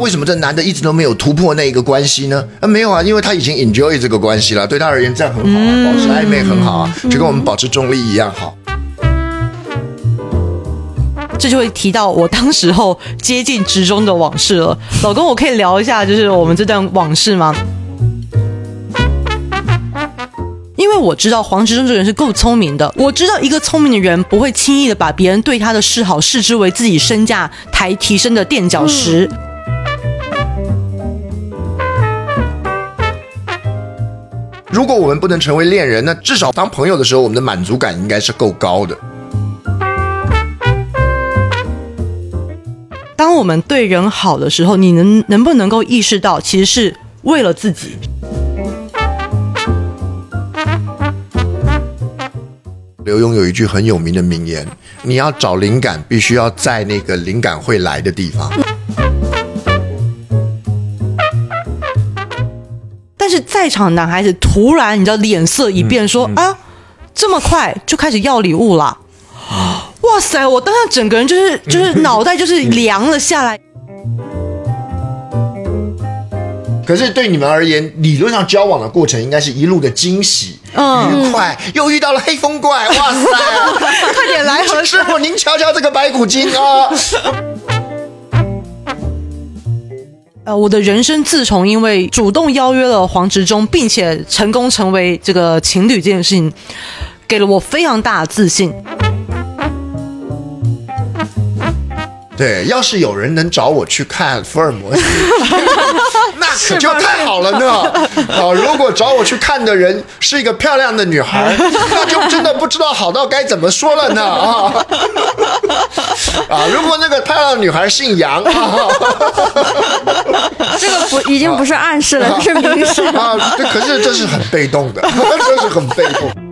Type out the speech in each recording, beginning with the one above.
为什么这男的一直都没有突破那一个关系呢？啊，没有啊，因为他已经 enjoy 这个关系了，对他而言这样很好啊，保持暧昧很好啊，就跟我们保持中立一样好。这就会提到我当时候接近职中的往事了。老公，我可以聊一下，就是我们这段往事吗？因为我知道黄执中这个人是够聪明的，我知道一个聪明的人不会轻易的把别人对他的示好视之为自己身价抬提升的垫脚石。如果我们不能成为恋人，那至少当朋友的时候，我们的满足感应该是够高的。当我们对人好的时候，你能能不能够意识到，其实是为了自己？刘墉有一句很有名的名言：“你要找灵感，必须要在那个灵感会来的地方。”在场男孩子突然，你知道脸色一变，说：“啊，这么快就开始要礼物了！” 哇塞！我当时整个人就是就是 脑袋就是凉了下来。可是对你们而言，理论上交往的过程应该是一路的惊喜、愉快，又遇到了黑风怪，哇塞！快点来，何师傅，您瞧瞧这个白骨精啊！呃，我的人生自从因为主动邀约了黄执中，并且成功成为这个情侣这件事情，给了我非常大的自信。对，要是有人能找我去看福尔摩斯，那可就太好了呢。啊，如果找我去看的人是一个漂亮的女孩，那就真的不知道好到该怎么说了呢。啊，啊，如果那个漂亮女孩姓杨，这个不已经不是暗示了，是明示啊。这可是这是很被动的，这是很被动。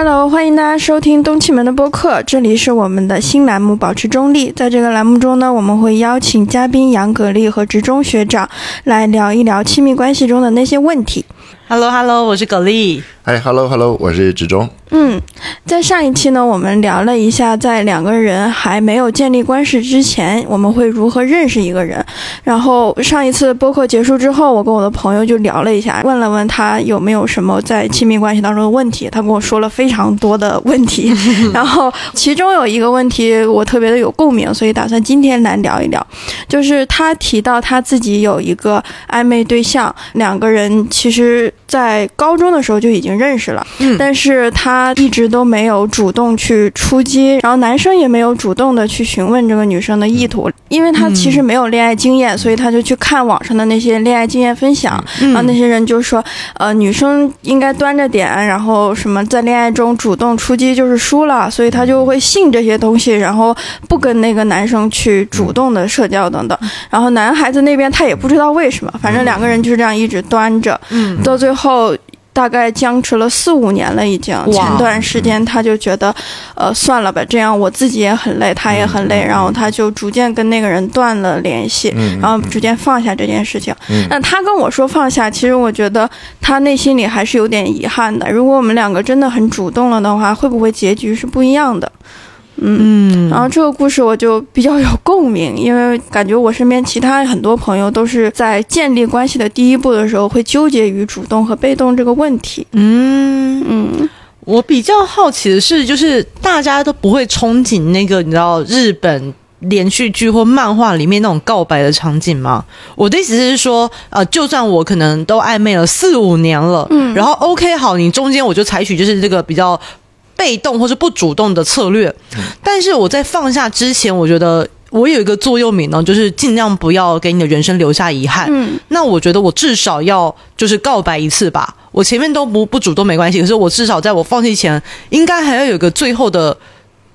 Hello，欢迎大家收听东气门的播客，这里是我们的新栏目“保持中立”。在这个栏目中呢，我们会邀请嘉宾杨格力和职中学长来聊一聊亲密关系中的那些问题。Hello，Hello，我是葛丽。哎，Hello，Hello，我是志忠。嗯，在上一期呢，我们聊了一下，在两个人还没有建立关系之前，我们会如何认识一个人。然后上一次播客结束之后，我跟我的朋友就聊了一下，问了问他有没有什么在亲密关系当中的问题。他跟我说了非常多的问题，然后其中有一个问题我特别的有共鸣，所以打算今天来聊一聊。就是他提到他自己有一个暧昧对象，两个人其实在高中的时候就已经认识了，嗯。但是他。一直都没有主动去出击，然后男生也没有主动的去询问这个女生的意图，因为他其实没有恋爱经验，所以他就去看网上的那些恋爱经验分享，然后那些人就说，呃，女生应该端着点，然后什么在恋爱中主动出击就是输了，所以他就会信这些东西，然后不跟那个男生去主动的社交等等，然后男孩子那边他也不知道为什么，反正两个人就是这样一直端着，嗯。到最后。大概僵持了四五年了，已经。前段时间他就觉得，呃，算了吧，这样我自己也很累，他也很累，然后他就逐渐跟那个人断了联系，然后逐渐放下这件事情。那他跟我说放下，其实我觉得他内心里还是有点遗憾的。如果我们两个真的很主动了的话，会不会结局是不一样的？嗯，然后这个故事我就比较有共鸣，因为感觉我身边其他很多朋友都是在建立关系的第一步的时候会纠结于主动和被动这个问题。嗯嗯，我比较好奇的是，就是大家都不会憧憬那个你知道日本连续剧或漫画里面那种告白的场景吗？我的意思是说，呃，就算我可能都暧昧了四五年了，嗯，然后 OK 好，你中间我就采取就是这个比较。被动或是不主动的策略，但是我在放下之前，我觉得我有一个座右铭呢，就是尽量不要给你的人生留下遗憾。嗯，那我觉得我至少要就是告白一次吧。我前面都不不主动没关系，可是我至少在我放弃前，应该还要有个最后的，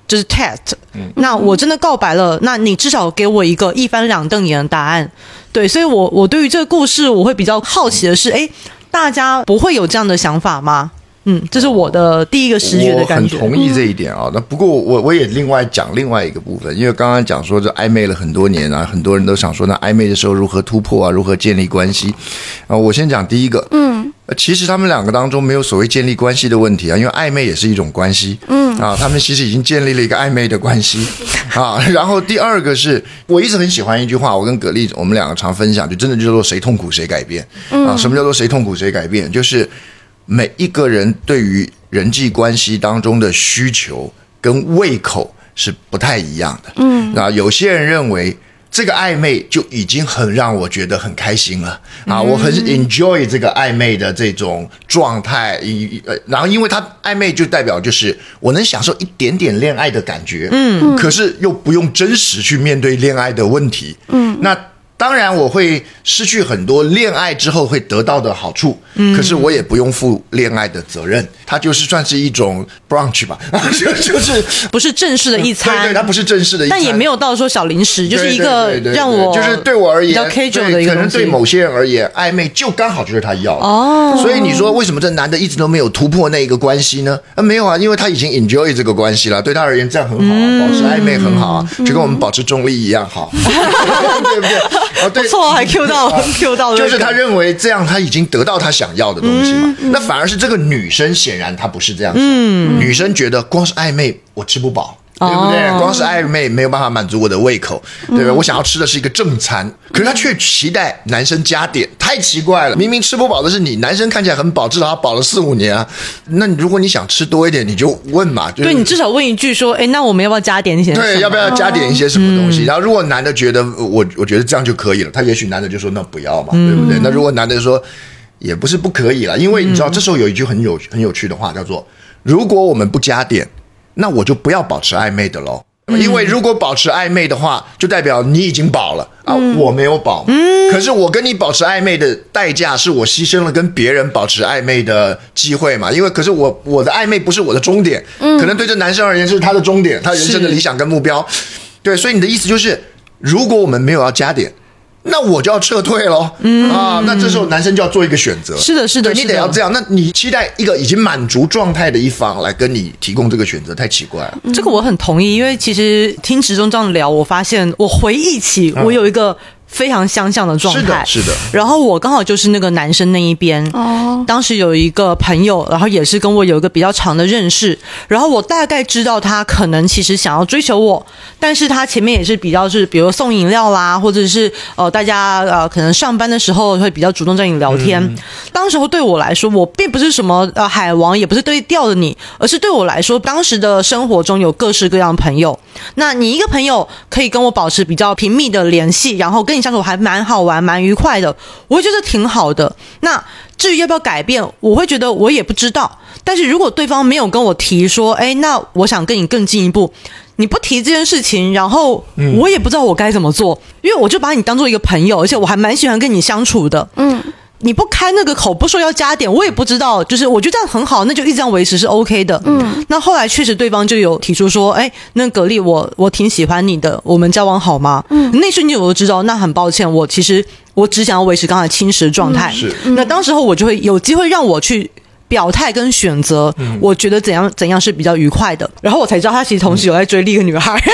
就是 test。那我真的告白了，那你至少给我一个一翻两瞪眼的答案。对，所以我我对于这个故事，我会比较好奇的是，哎，大家不会有这样的想法吗？嗯，这是我的第一个视觉的感觉。我很同意这一点啊。那不过我我也另外讲另外一个部分，因为刚刚讲说这暧昧了很多年啊，很多人都想说那暧昧的时候如何突破啊，如何建立关系啊。我先讲第一个，嗯，呃其实他们两个当中没有所谓建立关系的问题啊，因为暧昧也是一种关系。嗯啊，他们其实已经建立了一个暧昧的关系 啊。然后第二个是我一直很喜欢一句话，我跟葛丽我们两个常分享，就真的就叫做谁痛苦谁改变啊。什么叫做谁痛苦谁改变？就是每一个人对于人际关系当中的需求跟胃口是不太一样的。嗯，那，有些人认为。这个暧昧就已经很让我觉得很开心了啊！我很 enjoy 这个暧昧的这种状态，一呃，然后因为他暧昧就代表就是我能享受一点点恋爱的感觉，嗯，可是又不用真实去面对恋爱的问题，嗯，那。当然，我会失去很多恋爱之后会得到的好处，嗯，可是我也不用负恋爱的责任，它就是算是一种 brunch 吧，就就是不是正式的一餐，对对，它不是正式的，一餐，但也没有到说小零食，就是一个让我就是对我而言比较 casual 的一个可能对某些人而言，暧昧就刚好就是他要。哦，所以你说为什么这男的一直都没有突破那一个关系呢？啊，没有啊，因为他已经 enjoy 这个关系了，对他而言这样很好，保持暧昧很好啊，就跟我们保持中立一样好，对 不对？哦，对，错，还 Q 到 Q 到，就是他认为这样他已经得到他想要的东西嘛。那反而是这个女生显然她不是这样想，女生觉得光是暧昧我吃不饱。对不对？光是暧昧没有办法满足我的胃口，对不对？我想要吃的是一个正餐，可是他却期待男生加点，太奇怪了。明明吃不饱的是你，男生看起来很饱，至少他饱了四五年啊。那如果你想吃多一点，你就问嘛。对你至少问一句说，哎，那我们要不要加点一些？对，要不要加点一些什么东西？然后如果男的觉得我，我觉得这样就可以了，他也许男的就说那不要嘛，对不对？那如果男的说也不是不可以了，因为你知道这时候有一句很有很有趣的话叫做：如果我们不加点。那我就不要保持暧昧的喽，因为如果保持暧昧的话，就代表你已经保了啊，我没有保。嗯，可是我跟你保持暧昧的代价是我牺牲了跟别人保持暧昧的机会嘛？因为可是我我的暧昧不是我的终点，可能对这男生而言是他的终点，他人生的理想跟目标。对，所以你的意思就是，如果我们没有要加点。那我就要撤退喽，啊，那这时候男生就要做一个选择。是的，是的，你得要这样。那你期待一个已经满足状态的一方来跟你提供这个选择，太奇怪了。这个我很同意，因为其实听池中这样聊，我发现我回忆起我有一个。非常相像的状态，是的，是的。然后我刚好就是那个男生那一边。哦。当时有一个朋友，然后也是跟我有一个比较长的认识，然后我大概知道他可能其实想要追求我，但是他前面也是比较是，比如送饮料啦，或者是呃大家呃可能上班的时候会比较主动跟你聊天。当时候对我来说，我并不是什么呃海王，也不是对钓的你，而是对我来说，当时的生活中有各式各样的朋友。那你一个朋友可以跟我保持比较频密的联系，然后跟你。相处还蛮好玩，蛮愉快的，我会觉得挺好的。那至于要不要改变，我会觉得我也不知道。但是如果对方没有跟我提说，哎，那我想跟你更进一步，你不提这件事情，然后我也不知道我该怎么做，因为我就把你当做一个朋友，而且我还蛮喜欢跟你相处的。嗯。你不开那个口，不说要加点，我也不知道。就是我觉得这样很好，那就一直这样维持是 OK 的。嗯，那后来确实对方就有提出说，哎，那格力，我我挺喜欢你的，我们交往好吗？嗯，那瞬间我就知道，那很抱歉，我其实我只想要维持刚才侵蚀的状态。是，那当时候我就会有机会让我去。表态跟选择，我觉得怎样怎样是比较愉快的。然后我才知道他其实同时有在追另一个女孩，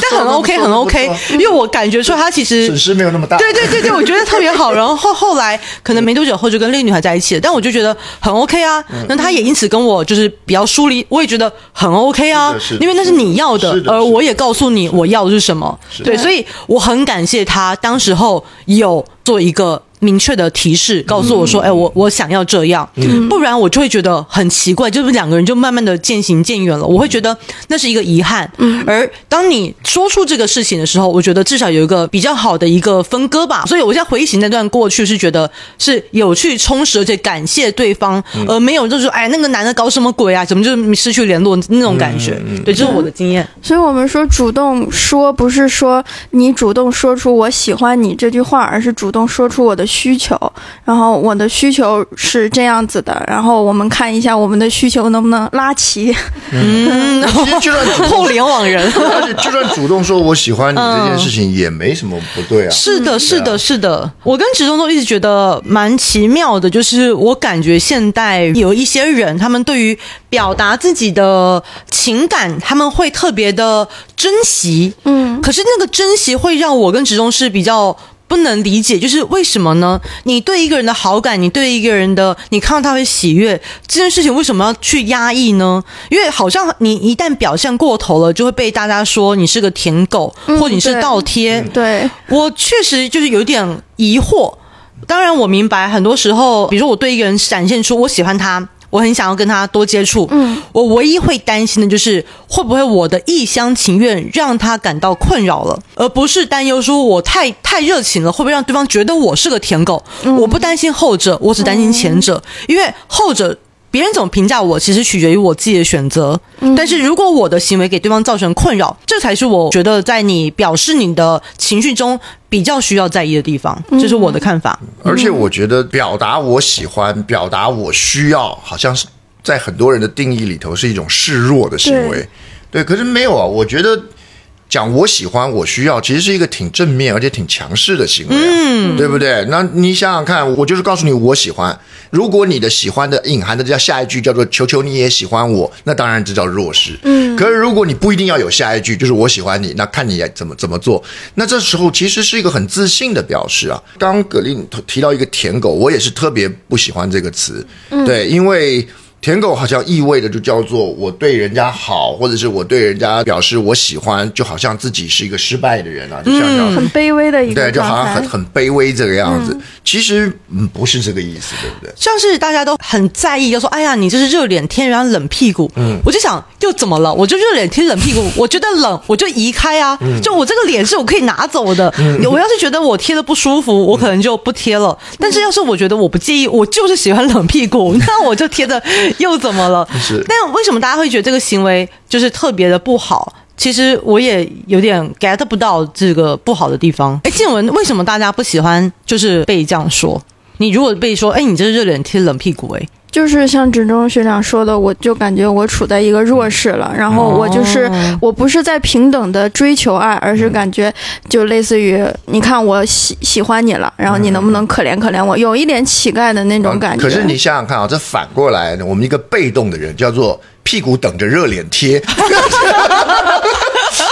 但很 OK 很 OK，因为我感觉说他其实损失没有那么大。对对对对，我觉得特别好。然后后 后来可能没多久后就跟另一个女孩在一起了，但我就觉得很 OK 啊。那他也因此跟我就是比较疏离，我也觉得很 OK 啊，因为那是你要的，而我也告诉你我要的是什么。对，所以我很感谢他当时候有做一个。明确的提示告诉我说：“哎，我我想要这样，不然我就会觉得很奇怪，就是两个人就慢慢的渐行渐远了。我会觉得那是一个遗憾。而当你说出这个事情的时候，我觉得至少有一个比较好的一个分割吧。所以我现在回忆起那段过去，是觉得是有去、充实，而且感谢对方，而没有就是说，哎，那个男的搞什么鬼啊？怎么就失去联络那种感觉？对，这是我的经验。所以我们说主动说，不是说你主动说出我喜欢你这句话，而是主动说出我的。需求，然后我的需求是这样子的，然后我们看一下我们的需求能不能拉齐。嗯，就算互联网人，而且就算主动说我喜欢你这件事情也没什么不对啊。是的，是的，是的。我跟直中都一直觉得蛮奇妙的，就是我感觉现代有一些人，他们对于表达自己的情感，他们会特别的珍惜。嗯，可是那个珍惜会让我跟直中是比较。不不能理解，就是为什么呢？你对一个人的好感，你对一个人的，你看到他会喜悦，这件事情为什么要去压抑呢？因为好像你一旦表现过头了，就会被大家说你是个舔狗，或你是倒贴。对，我确实就是有点疑惑。当然，我明白很多时候，比如说我对一个人展现出我喜欢他，我很想要跟他多接触。嗯，我唯一会担心的就是会不会我的一厢情愿让他感到困扰了，而不是担忧说我太太热情了，会不会让对方觉得我是个舔狗？我不担心后者，我只担心前者，因为后者。别人怎么评价我，其实取决于我自己的选择。但是如果我的行为给对方造成困扰，这才是我觉得在你表示你的情绪中比较需要在意的地方。这是我的看法。而且我觉得表达我喜欢、表达我需要，好像是在很多人的定义里头是一种示弱的行为。对，可是没有啊，我觉得。讲我喜欢，我需要，其实是一个挺正面而且挺强势的行为、啊，嗯，对不对？那你想想看，我就是告诉你我喜欢。如果你的喜欢的隐含的叫下一句叫做“求求你也喜欢我”，那当然这叫弱势。嗯，可是如果你不一定要有下一句，就是我喜欢你，那看你怎么怎么做。那这时候其实是一个很自信的表示啊。刚刚葛令提到一个舔狗，我也是特别不喜欢这个词，对，因为。舔狗好像意味着就叫做我对人家好，或者是我对人家表示我喜欢，就好像自己是一个失败的人啊，就像这样很卑微的一个对，就好像很很卑微这个样子。其实嗯不是这个意思，对不对？像是大家都很在意，就说：“哎呀，你这是热脸贴人家冷屁股。”嗯，我就想，又怎么了？我就热脸贴冷屁股，我觉得冷，我就移开啊。就我这个脸是我可以拿走的。我要是觉得我贴的不舒服，我可能就不贴了。但是要是我觉得我不介意，我就是喜欢冷屁股，那我就贴的，又怎么了？是但为什么大家会觉得这个行为就是特别的不好？其实我也有点 get 不到这个不好的地方。哎，静雯，为什么大家不喜欢就是被这样说？你如果被说，哎，你这是热脸贴冷屁股、哎，就是像指中学长说的，我就感觉我处在一个弱势了，然后我就是、哦我不是在平等的追求爱，而是感觉就类似于你看我喜喜欢你了，然后你能不能可怜可怜我，有一点乞丐的那种感觉。可是你想想看啊，这反过来，我们一个被动的人叫做屁股等着热脸贴。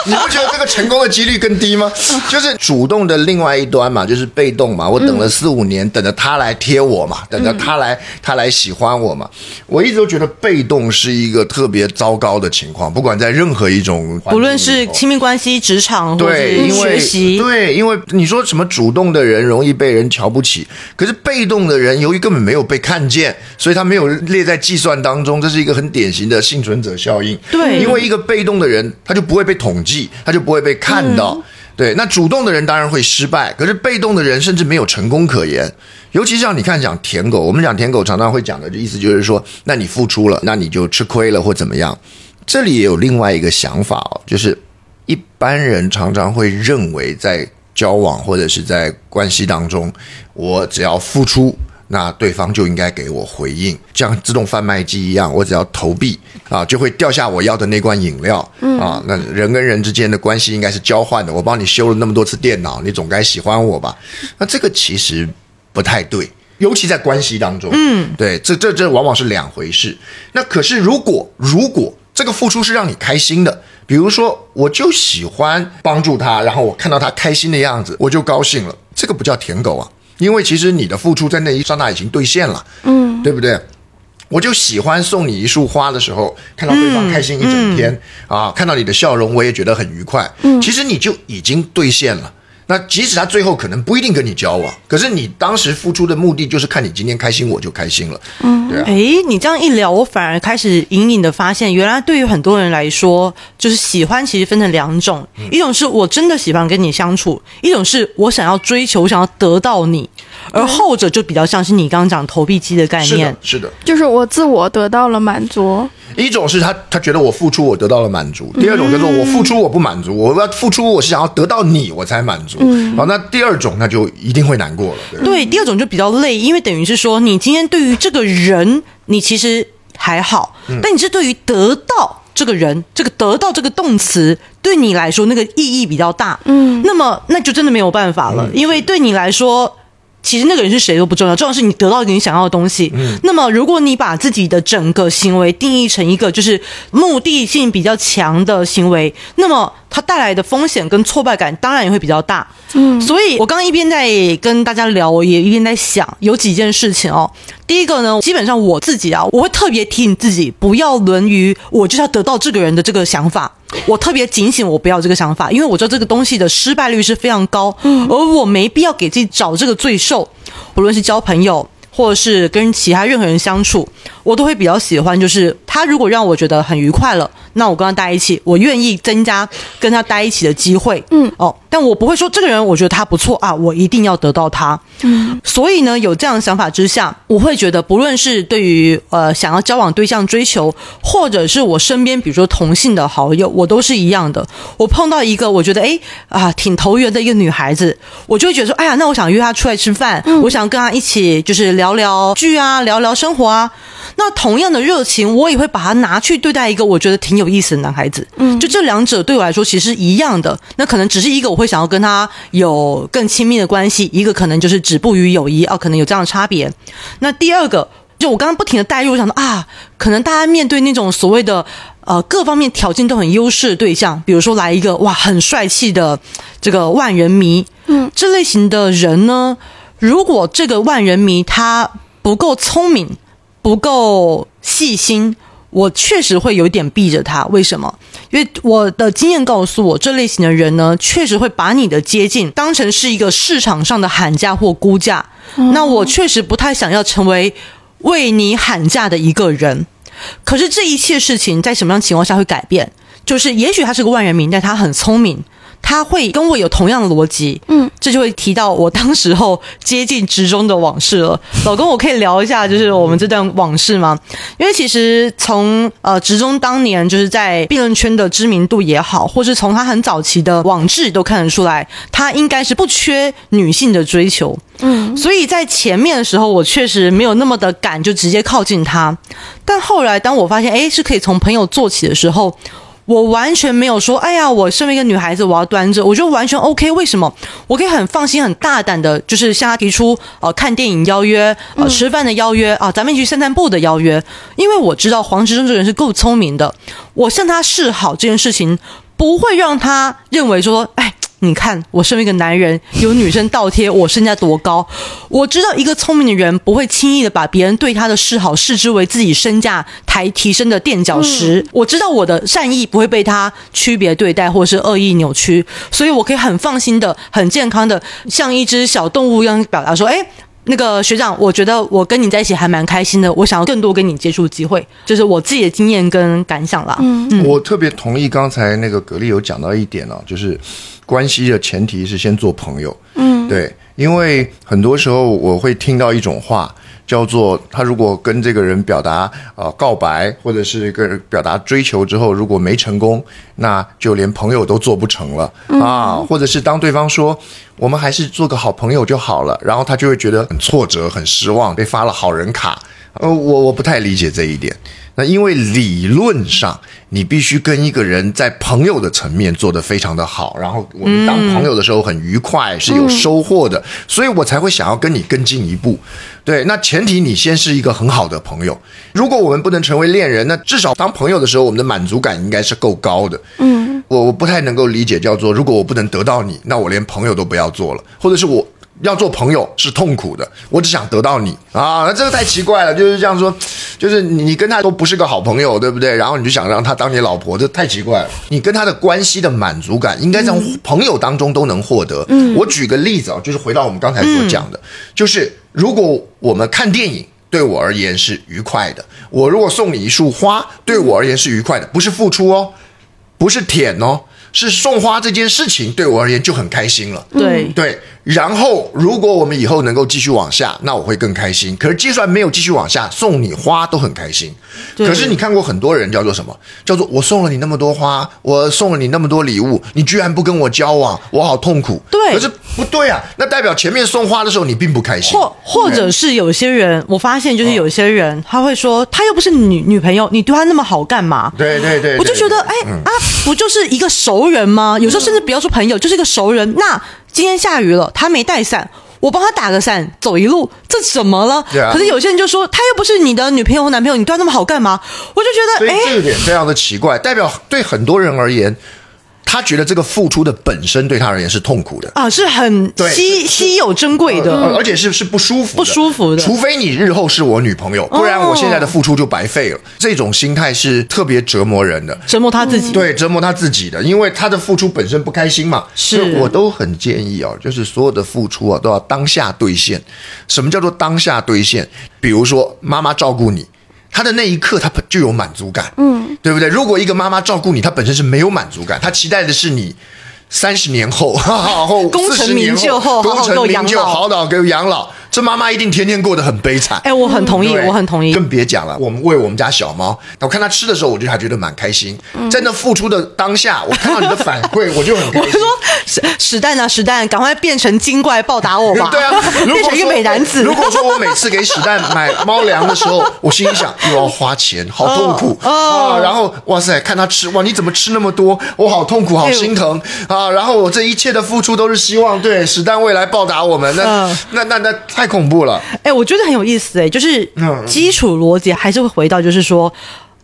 你不觉得这个成功的几率更低吗？就是主动的另外一端嘛，就是被动嘛。我等了四五年，等着他来贴我嘛，等着他来他来喜欢我嘛。我一直都觉得被动是一个特别糟糕的情况，不管在任何一种不论是亲密关系、职场对，是因为学习，对，因为你说什么主动的人容易被人瞧不起，可是被动的人由于根本没有被看见，所以他没有列在计算当中，这是一个很典型的幸存者效应。对因为一个被动的人，他就不会被统计，他就不会被看到。对，那主动的人当然会失败，可是被动的人甚至没有成功可言。尤其像你看讲舔狗，我们讲舔狗常常会讲的意思就是说，那你付出了，那你就吃亏了或怎么样。这里也有另外一个想法哦，就是一般人常常会认为在交往或者是在关系当中，我只要付出。那对方就应该给我回应，像自动贩卖机一样，我只要投币啊，就会掉下我要的那罐饮料、啊。那人跟人之间的关系应该是交换的，我帮你修了那么多次电脑，你总该喜欢我吧？那这个其实不太对，尤其在关系当中，嗯，对，这这这往往是两回事。那可是如果如果这个付出是让你开心的，比如说我就喜欢帮助他，然后我看到他开心的样子，我就高兴了，这个不叫舔狗啊。因为其实你的付出在那一刹那已经兑现了，嗯，对不对？我就喜欢送你一束花的时候，看到对方开心一整天、啊，看到你的笑容，我也觉得很愉快。嗯，其实你就已经兑现了。那即使他最后可能不一定跟你交往，可是你当时付出的目的就是看你今天开心，我就开心了。嗯，对啊。哎，你这样一聊，我反而开始隐隐的发现，原来对于很多人来说，就是喜欢其实分成两种，嗯一种是我真的喜欢跟你相处，一种是我想要追求，我想要得到你，而后者就比较像是你刚刚讲投币机的概念是的，。是的。就是我自我得到了满足，一种是他他觉得我付出我得到了满足，第二种叫做我付出我不满足，我要付出我是想要得到你我才满足。嗯，好，那第二种那就一定会难过了。对对，第二种就比较累，因为等于是说，你今天对于这个人，你其实还好，但你是对于得到这个人，这个得到这个动词，对你来说那个意义比较大。嗯，那么那就真的没有办法了，因为对你来说。其实那个人是谁都不重要，重要是你得到你想要的东西。那么，如果你把自己的整个行为定义成一个就是目的性比较强的行为，那么它带来的风险跟挫败感当然也会比较大。嗯，所以我刚刚一边在跟大家聊，我也一边在想，有几件事情哦。第一个呢，基本上我自己啊，我会特别提醒自己，不要沦于我就是要得到这个人的这个想法。我特别警醒，我不要这个想法，因为我知道这个东西的失败率是非常高，而我没必要给自己找这个罪受，不论是交朋友。或者是跟其他任何人相处，我都会比较喜欢。就是他如果让我觉得很愉快了，那我跟他待一起，我愿意增加跟他待一起的机会。嗯，哦，但我不会说这个人我觉得他不错啊，我一定要得到他。嗯，所以呢，有这样的想法之下，我会觉得，不论是对于呃想要交往对象追求，或者是我身边比如说同性的好友，我都是一样的。我碰到一个我觉得哎啊挺投缘的一个女孩子，我就会觉得说，哎呀，那我想约她出来吃饭，我想跟她一起就是聊聊剧啊，聊聊生活啊。那同样的热情，我也会把它拿去对待一个我觉得挺有意思的男孩子。嗯，就这两者对我来说其实一样的。那可能只是一个我会想要跟他有更亲密的关系，一个可能就是止步于友谊啊，可能有这样的差别。那第二个，就我刚刚不停的带入，想到啊，可能大家面对那种所谓的呃各方面条件都很优势的对象，比如说来一个哇很帅气的这个万人迷，嗯，这类型的人呢，如果这个万人迷他不够聪明。不够细心，我确实会有点避着他。为什么？因为我的经验告诉我，这类型的人呢，确实会把你的接近当成是一个市场上的喊价或估价。那我确实不太想要成为为你喊价的一个人。可是这一切事情在什么样情况下会改变？就是也许他是个万人迷，但他很聪明。他会跟我有同样的逻辑，嗯，这就会提到我当时候接近职中的往事了。老公，我可以聊一下，就是我们这段往事吗？因为其实从呃职中当年就是在辩论圈的知名度也好，或是从他很早期的网志都看得出来，他应该是不缺女性的追求，嗯，所以在前面的时候，我确实没有那么的敢就直接靠近他，但后来当我发现，哎，是可以从朋友做起的时候。我完全没有说，哎呀，我身为一个女孩子，我要端着，我觉得完全 OK。为什么？我可以很放心、很大胆的，就是向他提出，呃，看电影邀约，呃，吃饭的邀约，啊，咱们一起去散散步的邀约。因为我知道黄执中这个人是够聪明的，我向他示好这件事情，不会让他认为说，哎。你看，我身为一个男人，有女生倒贴，我身价多高？我知道一个聪明的人不会轻易的把别人对他的示好视之为自己身价抬提升的垫脚石。我知道我的善意不会被他区别对待，或是恶意扭曲，所以我可以很放心的、很健康的，像一只小动物一样表达说：“哎。”那个学长，我觉得我跟你在一起还蛮开心的。我想要更多跟你接触机会，就是我自己的经验跟感想啦。嗯，我特别同意刚才那个格力有讲到一点哦，就是关系的前提是先做朋友。嗯，对，因为很多时候我会听到一种话。叫做他如果跟这个人表达呃告白，或者是个表达追求之后，如果没成功，那就连朋友都做不成了啊！或者是当对方说我们还是做个好朋友就好了，然后他就会觉得很挫折、很失望，被发了好人卡。呃，我我不太理解这一点。那因为理论上，你必须跟一个人在朋友的层面做得非常的好，然后我们当朋友的时候很愉快，是有收获的，所以我才会想要跟你更进一步。对，那前提你先是一个很好的朋友。如果我们不能成为恋人，那至少当朋友的时候，我们的满足感应该是够高的。嗯，我我不太能够理解，叫做如果我不能得到你，那我连朋友都不要做了，或者是我。要做朋友是痛苦的，我只想得到你啊，那这个太奇怪了，就是这样说，就是你跟他都不是个好朋友，对不对？然后你就想让他当你老婆，这太奇怪了。你跟他的关系的满足感，应该从朋友当中都能获得。嗯，我举个例子啊，就是回到我们刚才所讲的，就是如果我们看电影，对我而言是愉快的，我如果送你一束花，对我而言是愉快的，不是付出哦，不是舔哦。是送花这件事情对我而言就很开心了。对对，然后如果我们以后能够继续往下，那我会更开心。可是就算没有继续往下，送你花都很开心。可是你看过很多人叫做什么？叫做我送了你那么多花，我送了你那么多礼物，你居然不跟我交往，我好痛苦。对，可是不对啊，那代表前面送花的时候你并不开心。或或者是有些人，我发现就是有些人他会说，他又不是女女朋友，你对他那么好干嘛？对对对，我就觉得哎啊，不就是一个。熟人吗？有时候甚至不要说朋友，就是一个熟人。那今天下雨了，他没带伞，我帮他打个伞，走一路，这怎么了？可是有些人就说，他又不是你的女朋友或男朋友，你对他那么好干嘛？我就觉得，哎，这个点非常的奇怪，代表对很多人而言，他觉得这个付出的本身对他而言是痛苦的。啊，是很稀稀有珍贵的。而而且是是不舒服的、不舒服的除非你日后是我女朋友，不然我现在的付出就白费了。这种心态是特别折磨人的。折磨他自己，对，折磨他自己的，因为他的付出本身不开心嘛。是我都很建议哦，就是所有的付出啊，都要当下兑现。什么叫做当下兑现？比如说妈妈照顾你，她的那一刻他本就有满足感，嗯，对不对？如果一个妈妈照顾你，她本身是没有满足感，她期待的是你。三十年后，哈哈后功成40年名就后功成名就，老好好给我养老。这妈妈一定天天过得很悲惨。哎，我很同意，我很同意。更别讲了，我们喂我们家小猫，我看它吃的时候，我就还觉得蛮开心。在那付出的当下，我看到你的反馈，我就很开心。我说史史蛋啊，史蛋，赶快变成精怪报答我吧！对啊，如 变成一个美男子。如果说我每次给史蛋买猫粮的时候，我心里想又要花钱，好痛苦、哦啊！然后哇塞，看他吃哇，你怎么吃那么多？我好痛苦，好心疼、啊！然后我这一切的付出都是希望对史蛋未来报答我们，那、嗯那那那太恐怖了。哎、我觉得很有意思哎、就是嗯基础逻辑还是会回到，就是说，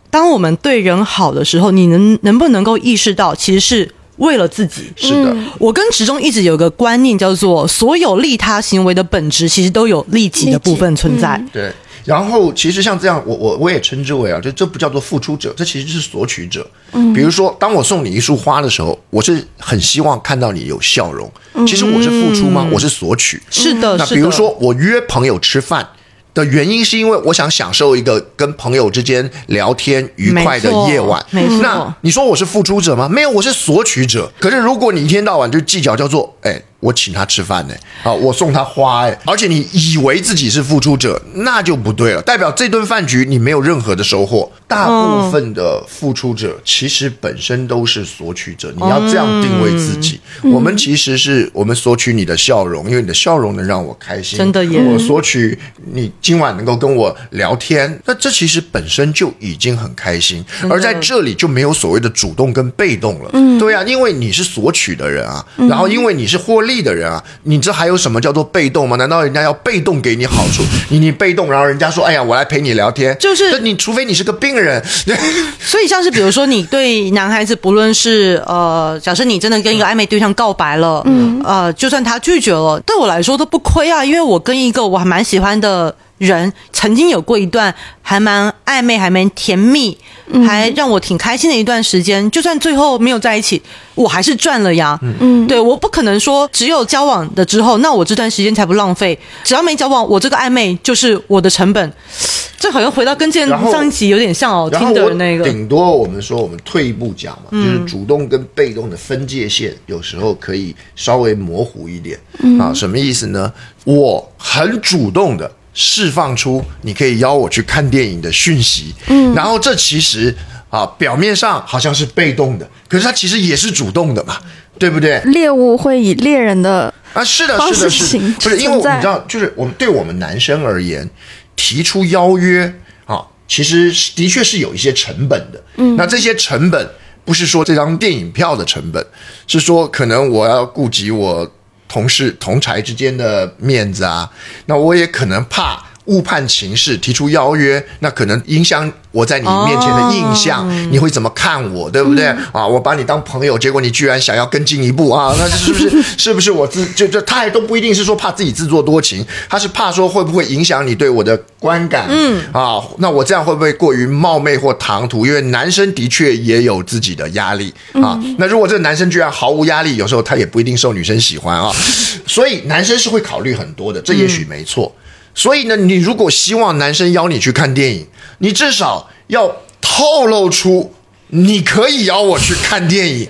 当我们对人好的时候，你能能不能够意识到，其实是为了自己。是的，我跟职中一直有个观念，叫做所有利他行为的本质，其实都有利己的部分存在。对。然后其实像这样，我我我也称之为啊，就这不叫做付出者，这其实是索取者。嗯，比如说，当我送你一束花的时候，我是很希望看到你有笑容。其实我是付出吗？我是索取。是的，那。比如说，我约朋友吃饭的原因，是因为我想享受一个跟朋友之间聊天愉快的夜晚。没错那你说我是付出者吗？没有，我是索取者。可是如果你一天到晚就计较，叫做哎。我请他吃饭呢，啊，我送他花哎，而且你以为自己是付出者，那就不对了，代表这顿饭局你没有任何的收获。大部分的付出者其实本身都是索取者，你要这样定位自己。我们其实是我们索取你的笑容，因为你的笑容能让我开心。真的耶。我索取你今晚能够跟我聊天，那这其实本身就已经很开心。而在这里就没有所谓的主动跟被动了。嗯，对啊，因为你是索取的人啊，然后因为你是获利的人啊，你这还有什么叫做被动吗？难道人家要被动给你好处？你你被动，然后人家说，哎呀，我来陪你聊天，就是那你除非你是个病人，所以像是比如说，你对男孩子，不论是呃，假设你真的跟一个暧昧对象告白了，嗯，呃，就算他拒绝了，对我来说都不亏啊，因为我跟一个我还蛮喜欢的人，曾经有过一段还蛮暧昧、还蛮甜蜜，还让我挺开心的一段时间。就算最后没有在一起，我还是赚了呀。嗯，对，我不可能说只有交往的之后，那我这段时间才不浪费。只要没交往，我这个暧昧就是我的成本。这好像回到跟之前上一集有点像哦，听然后的那个。顶多我们说，我们退一步讲嘛，就是主动跟被动的分界线，有时候可以稍微模糊一点、啊。什么意思呢？我很主动的释放出你可以邀我去看电影的讯息，嗯，然后这其实啊表面上好像是被动的，可是它其实也是主动的嘛，对不对？猎物会以猎人的啊，是的，是的，是的，不是因为我们知道，就是我们对我们男生而言，提出邀约啊，其实的确是有一些成本的。嗯，那这些成本不是说这张电影票的成本，是说可能我要顾及我同事同才之间的面子啊，那我也可能怕。误判情势，提出邀约，那可能影响我在你面前的印象，你会怎么看我，对不对？啊，我把你当朋友，结果你居然想要更进一步啊，那是不是是不是我自就就他还都不一定是说怕自己自作多情，他是怕说会不会影响你对我的观感，嗯啊，那我这样会不会过于冒昧或唐突？因为男生的确也有自己的压力啊，那如果这个男生居然毫无压力，有时候他也不一定受女生喜欢啊，所以男生是会考虑很多的，这也许没错。所以呢，你如果希望男生邀你去看电影，你至少要透露出你可以邀我去看电影。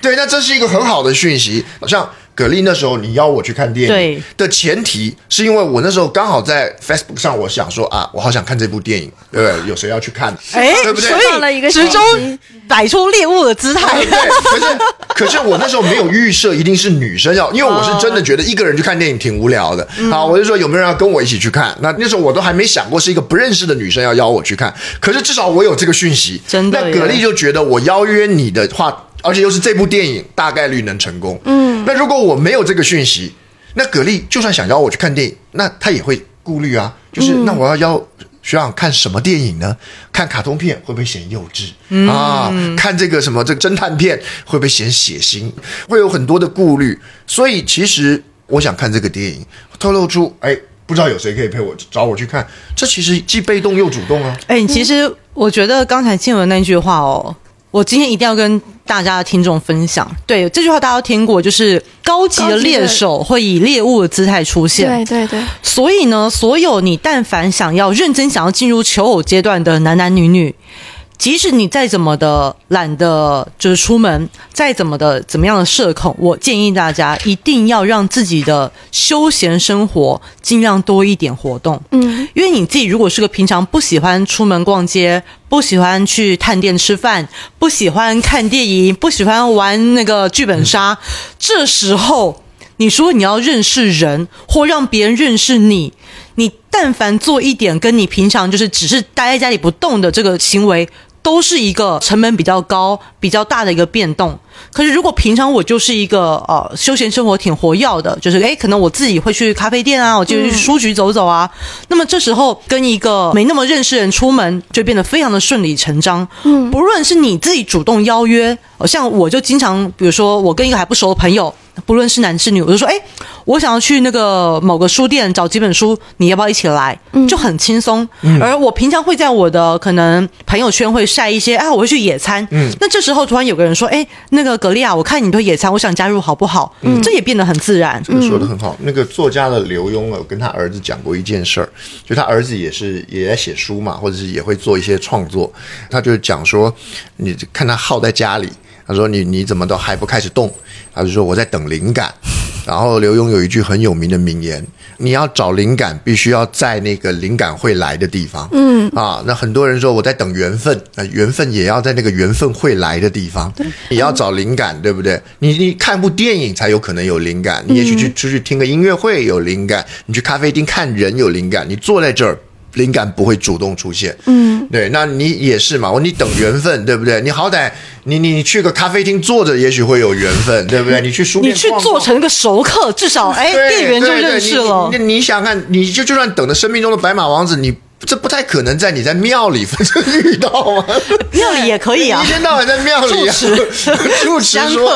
对，那这是一个很好的讯息。好像葛丽那时候你邀我去看电影对的前提，是因为我那时候刚好在 Facebook 上，我想说啊，我好想看这部电影，对不对？有谁要去看？哎，对不对所放了一个以直中信息摆出猎物的姿态对，。可是可是我那时候没有预设一定是女生要，因为我是真的觉得一个人去看电影挺无聊的。好，我就说有没有人要跟我一起去看？那那时候我都还没想过是一个不认识的女生要邀我去看，可是至少我有这个讯息。真的那葛丽就觉得我邀约你的话，而且又是这部电影，大概率能成功。嗯，那如果我没有这个讯息。那蛤蜊就算想邀我去看电影，那他也会顾虑啊，就是、那我要邀学长看什么电影呢？看卡通片会不会显幼稚、啊？看这个什么这个侦探片会不会显血腥？会有很多的顾虑。所以其实我想看这个电影，透露出哎，不知道有谁可以陪我找我去看，这其实既被动又主动啊。哎、其实我觉得刚才静文那句话哦，我今天一定要跟大家的听众分享。对这句话，大家都听过，就是高级的猎手会以猎物的姿态出现。对对对，所以呢，所有你但凡想要认真想要进入求偶阶段的男男女女，即使你再怎么的懒得就是出门，再怎么的怎么样的社恐，我建议大家一定要让自己的休闲生活尽量多一点活动。嗯，因为你自己如果是个平常不喜欢出门逛街、不喜欢去探店吃饭、不喜欢看电影、不喜欢玩那个剧本杀，这时候你说你要认识人或让别人认识你，你但凡做一点跟你平常就是只是待在家里不动的这个行为。都是一个成本比较高、比较大的一个变动。可是如果平常我就是一个呃休闲生活挺活跃的，就是诶可能我自己会去咖啡店啊，我就去书局走走啊。那么这时候跟一个没那么认识的人出门，就变得非常的顺理成章。嗯，不论是你自己主动邀约，呃像我就经常，比如说我跟一个还不熟的朋友，不论是男是女，我就说，诶，我想要去那个某个书店找几本书，你要不要一起来？就很轻松。而我平常会在我的可能朋友圈会晒一些啊，我会去野餐。嗯，那这时候突然有个人说，诶，那个格利亚，我看你都野餐，我想加入好不好？嗯，这也变得很自然。这个说的很好。那个作家的刘墉啊，有跟他儿子讲过一件事儿，就他儿子也是也在写书嘛，或者是也会做一些创作。他就讲说，你看他耗在家里，他说你你怎么都还不开始动？他就说我在等灵感。然后刘墉有一句很有名的名言：你要找灵感，必须要在那个灵感会来的地方。嗯啊，那很多人说我在等缘分，呃，缘分也要在那个缘分会来的地方。你要找灵感，对不对？你你看部电影才有可能有灵感，你也许去出去听个音乐会有灵感，你去咖啡厅看人有灵感，你坐在这儿。灵感不会主动出现，嗯，对，那你也是嘛，你等缘分，对不对？你好歹你你你去个咖啡厅坐着，也许会有缘分，对不对？你去书你去做成个熟客，至少哎，店员就认识了那。你你想看，你就就算等着生命中的白马王子，你这不太可能在你在庙里遇到吗？庙里也可以啊一，天到晚在庙里啊，住 住持香说，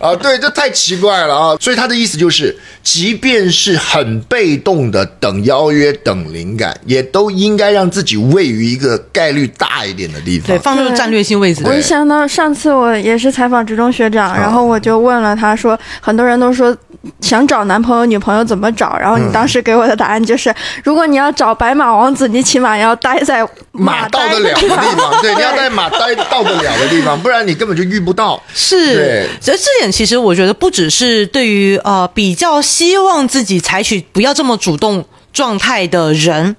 啊，对，这太奇怪了啊！所以他的意思就是，即便是很被动的等邀约、等灵感，也都应该让自己位于一个概率大一点的地方对，。放入战略性位置。我一想到上次我也是采访职中学长，然后我就问了他说，很多人都说想找男朋友、女朋友怎么找，然后你当时给我的答案就是，如果你要找白马王子，你起码要待在马到待得了的地方，对，你要在马待到得了的地方，不然你根本就遇不到。是所以这点其实我觉得不只是对于呃比较希望自己采取不要这么主动。状态的人，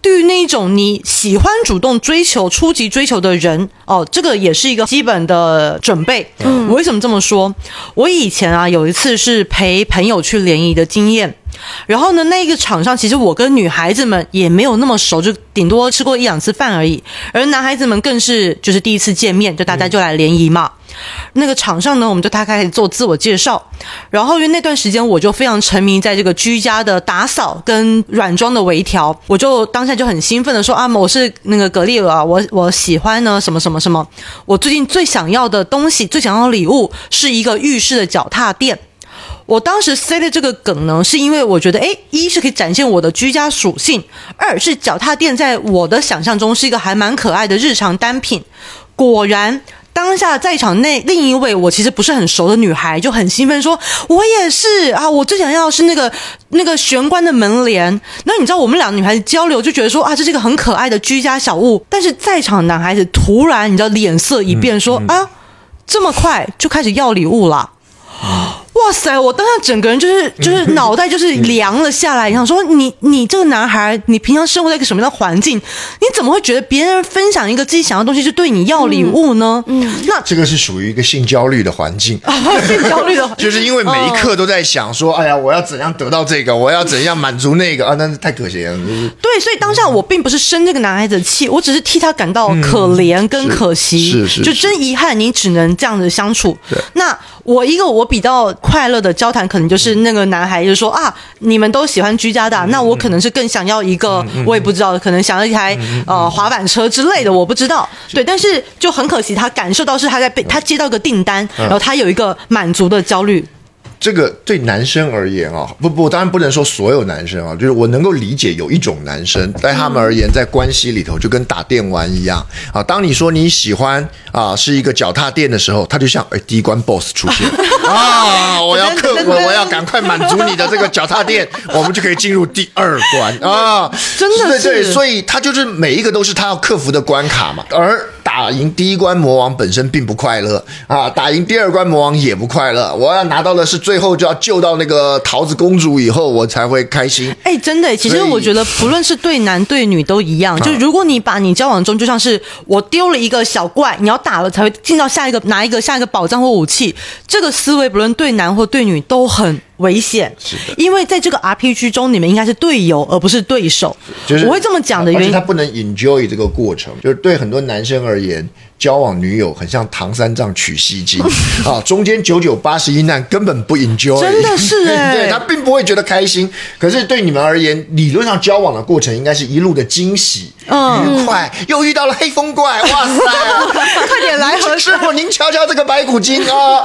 对于那一种你喜欢主动追求、初级追求的人，哦，这个也是一个基本的准备。我为什么这么说？我以前啊有一次是陪朋友去联谊的经验，然后呢，那个场上其实我跟女孩子们也没有那么熟，就顶多吃过一两次饭而已。而男孩子们更是就是第一次见面，就大家就来联谊嘛。那个场上呢，我们就大概开始做自我介绍，然后因为那段时间我就非常沉迷在这个居家的打扫跟软装的微调，我就当下就很兴奋的说啊，我是那个格丽尔，我我喜欢呢什么什么什么，我最近最想要的东西，最想要的礼物是一个浴室的脚踏垫。我当时塞的这个梗呢，是因为我觉得，诶，一是可以展现我的居家属性，二是脚踏垫在我的想象中是一个还蛮可爱的日常单品。果然，当下在场内另一位我其实不是很熟的女孩就很兴奋说：“我也是啊，我最想要的是那个 那个玄关的门帘。”那你知道我们两个女孩子交流就觉得说啊，这是一个很可爱的居家小物，但是在场男孩子突然你知道脸色一变说：“啊，这么快就开始要礼物啦！”哇塞！我当下整个人就是 就是脑袋就是凉了下来，想说你你这个男孩，你平常生活在一个什么样的环境？你怎么会觉得别人分享一个自己想要的东西就对你要礼物呢？嗯，那这个是属于一个性焦虑的环境。啊性焦虑的，就是因为每一刻都在想说，哎呀，我要怎样得到这个，我要怎样满足那个啊，那是太可惜了。就是对，所以当下我并不是生这个男孩子的气，我只是替他感到可怜跟可惜，是是是就真遗憾，你只能这样子相处。那我一个我比较快乐的交谈，可能就是那个男孩就说啊，你们都喜欢居家的啊，那我可能是更想要一个，我也不知道，可能想要一台呃滑板车之类的，我不知道。对，但是就很可惜，他感受到是他在被他接到一个订单，然后他有一个满足的焦虑。这个对男生而言啊，不不，当然不能说所有男生啊，就是我能够理解有一种男生，在他们而言，在关系里头就跟打电玩一样啊。当你说你喜欢啊是一个脚踏垫的时候，他就像哎第一关 BOSS 出现啊，我要克服我要赶快满足你的这个脚踏垫，我们就可以进入第二关啊，真的是对对，所以他就是每一个都是他要克服的关卡嘛，而。打赢第一关魔王本身并不快乐啊，打赢第二关魔王也不快乐。我要拿到的是最后就要救到那个桃子公主以后，我才会开心。哎，真的，其实我觉得 不论是对男对女都一样，就如果你把你交往中就像是我丢了一个小怪，你要打了才会进到下一个拿一个下一个宝藏或武器，这个思维不论对男或对女都很。危险，是的。因为在这个 RPG 中，你们应该是队友，而不是对手。就是我会这么讲的原因。他，不能 enjoy 这个过程，就是对很多男生而言，交往女友很像唐三藏取西经 啊，中间九九八十一难，根本不 enjoy，真的是哎 对他并不会觉得开心。可是对你们而言，理论上交往的过程应该是一路的惊喜、嗯愉快，又遇到了黑风怪，哇塞！快点来和师傅，您瞧瞧这个白骨精啊！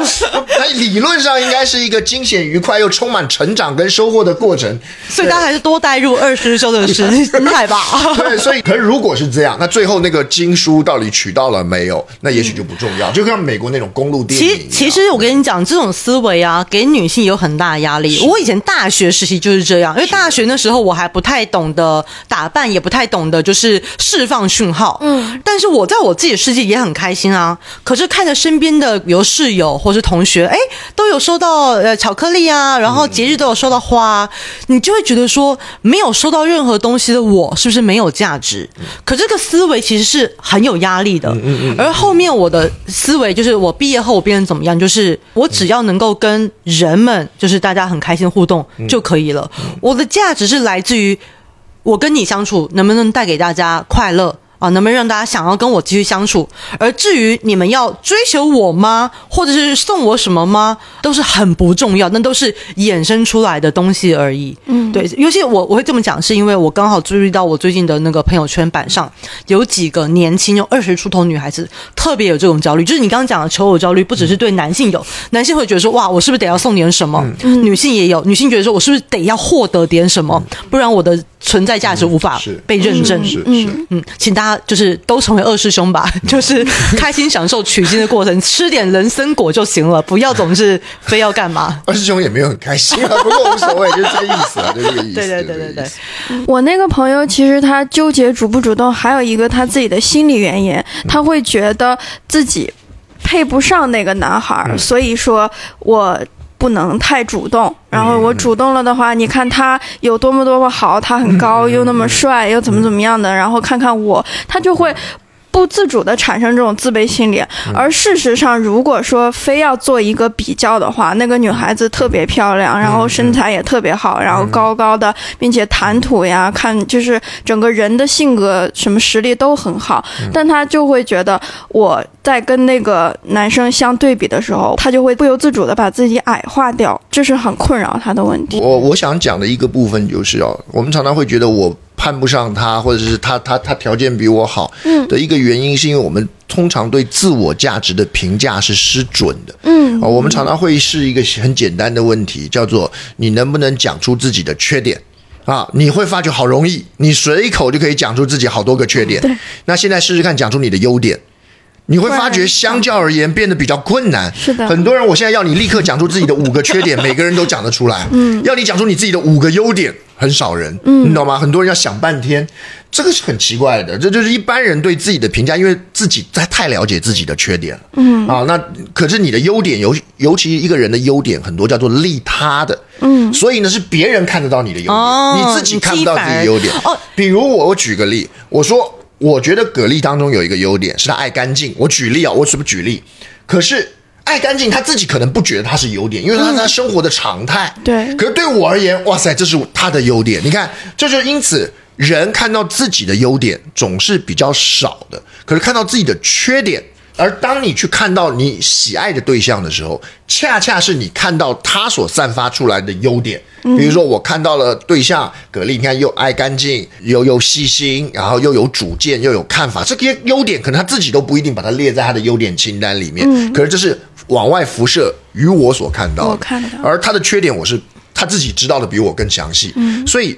那理论上应该是一个惊险、愉快又充满成长跟收获的过程。所以大家还是多带入二师兄的心心态吧。对，所以可是如果是这样，那最后那个经书到底取到了没有？那也许就不重要，就像美国那种公路电。其其实我跟你讲，这种思维啊，给女性有很大的压力。我以前大学时期就是这样，因为大学那时候我还不太懂得打扮，也不太懂得就是释放讯号。嗯，但是我在我自己的世界也很开心啊。可是看着身边的比如室友或是同学，哎，都有收到呃巧克力啊，然后节日都有收到花啊，你就会觉得说，没有收到任何东西的我，是不是没有价值？可这个思维其实是很有压力的。而后面我的思维就是，我毕业后我变成怎么样？就是我只要能够跟人们，就是大家很开心互动就可以了。我的价值是来自于我跟你相处能不能带给大家快乐。啊，能不能让大家想要跟我继续相处？而至于你们要追求我吗，或者是送我什么吗，都是很不重要，那都是衍生出来的东西而已。嗯，对，尤其我我会这么讲，是因为我刚好注意到我最近的那个朋友圈版上有几个年轻有二十出头女孩子特别有这种焦虑，就是你刚刚讲的求偶焦虑，不只是对男性有，男性会觉得说哇，我是不是得要送点什么？女性也有，女性觉得说我是不是得要获得点什么，不然我的存在价值无法被认证。是是，嗯，请大家就是都成为二师兄吧，就是开心享受取经的过程，吃点人参果就行了，不要总是非要干嘛。二师兄也没有很开心啊，不过无所谓，就是这个意思啊，就这个意思。对对对对对，我那个朋友其实他纠结主不主动，还有一个他自己的心理原因，他会觉得自己配不上那个男孩儿，所以说我。不能太主动，然后我主动了的话，你看他有多么多么好，他很高，又那么帅，又怎么怎么样的，然后看看我，他就会不自主的产生这种自卑心理。而事实上，如果说非要做一个比较的话，那个女孩子特别漂亮，然后身材也特别好，然后高高的，并且谈吐呀，看就是整个人的性格什么实力都很好，但她就会觉得我在跟那个男生相对比的时候，她就会不由自主的把自己矮化掉，这是很困扰她的问题。我我想讲的一个部分就是哦，我们常常会觉得我攀不上他，或者是他他他条件比我好的一个原因，是因为我们通常对自我价值的评价是失准的。嗯啊，我们常常会是一个很简单的问题，叫做你能不能讲出自己的缺点。啊，你会发觉好容易，你随口就可以讲出自己好多个缺点。那现在试试看讲出你的优点，你会发觉相较而言变得比较困难。是的很多人我现在要你立刻讲出自己的五个缺点，每个人都讲得出来。嗯，要你讲出你自己的五个优点，很少人。嗯，你懂吗？很多人要想半天，这个是很奇怪的。这就是一般人对自己的评价，因为自己在太了解自己的缺点了。嗯啊，那可是你的优点，尤尤其一个人的优点，很多叫做利他的。嗯，所以呢，是别人看得到你的优点，哦你自己看不到自己的优点哦比如我，我举个例，我说，我觉得蛤蜊当中有一个优点是它爱干净。我举例啊，我怎么举例？可是爱干净，他自己可能不觉得他是优点，因为他是他生活的常态。对可是对我而言，哇塞，这是他的优点。你看，这就因此。人看到自己的优点总是比较少的，可是看到自己的缺点而当你去看到你喜爱的对象的时候，恰恰是你看到他所散发出来的优点。比如说，我看到了对象格力，你看又爱干净，又又细心，然后又有主见，又有看法，这些优点可能他自己都不一定把它列在他的优点清单里面。可是这是往外辐射于我所看到的，我看到。而他的缺点，我是他自己知道的比我更详细。所以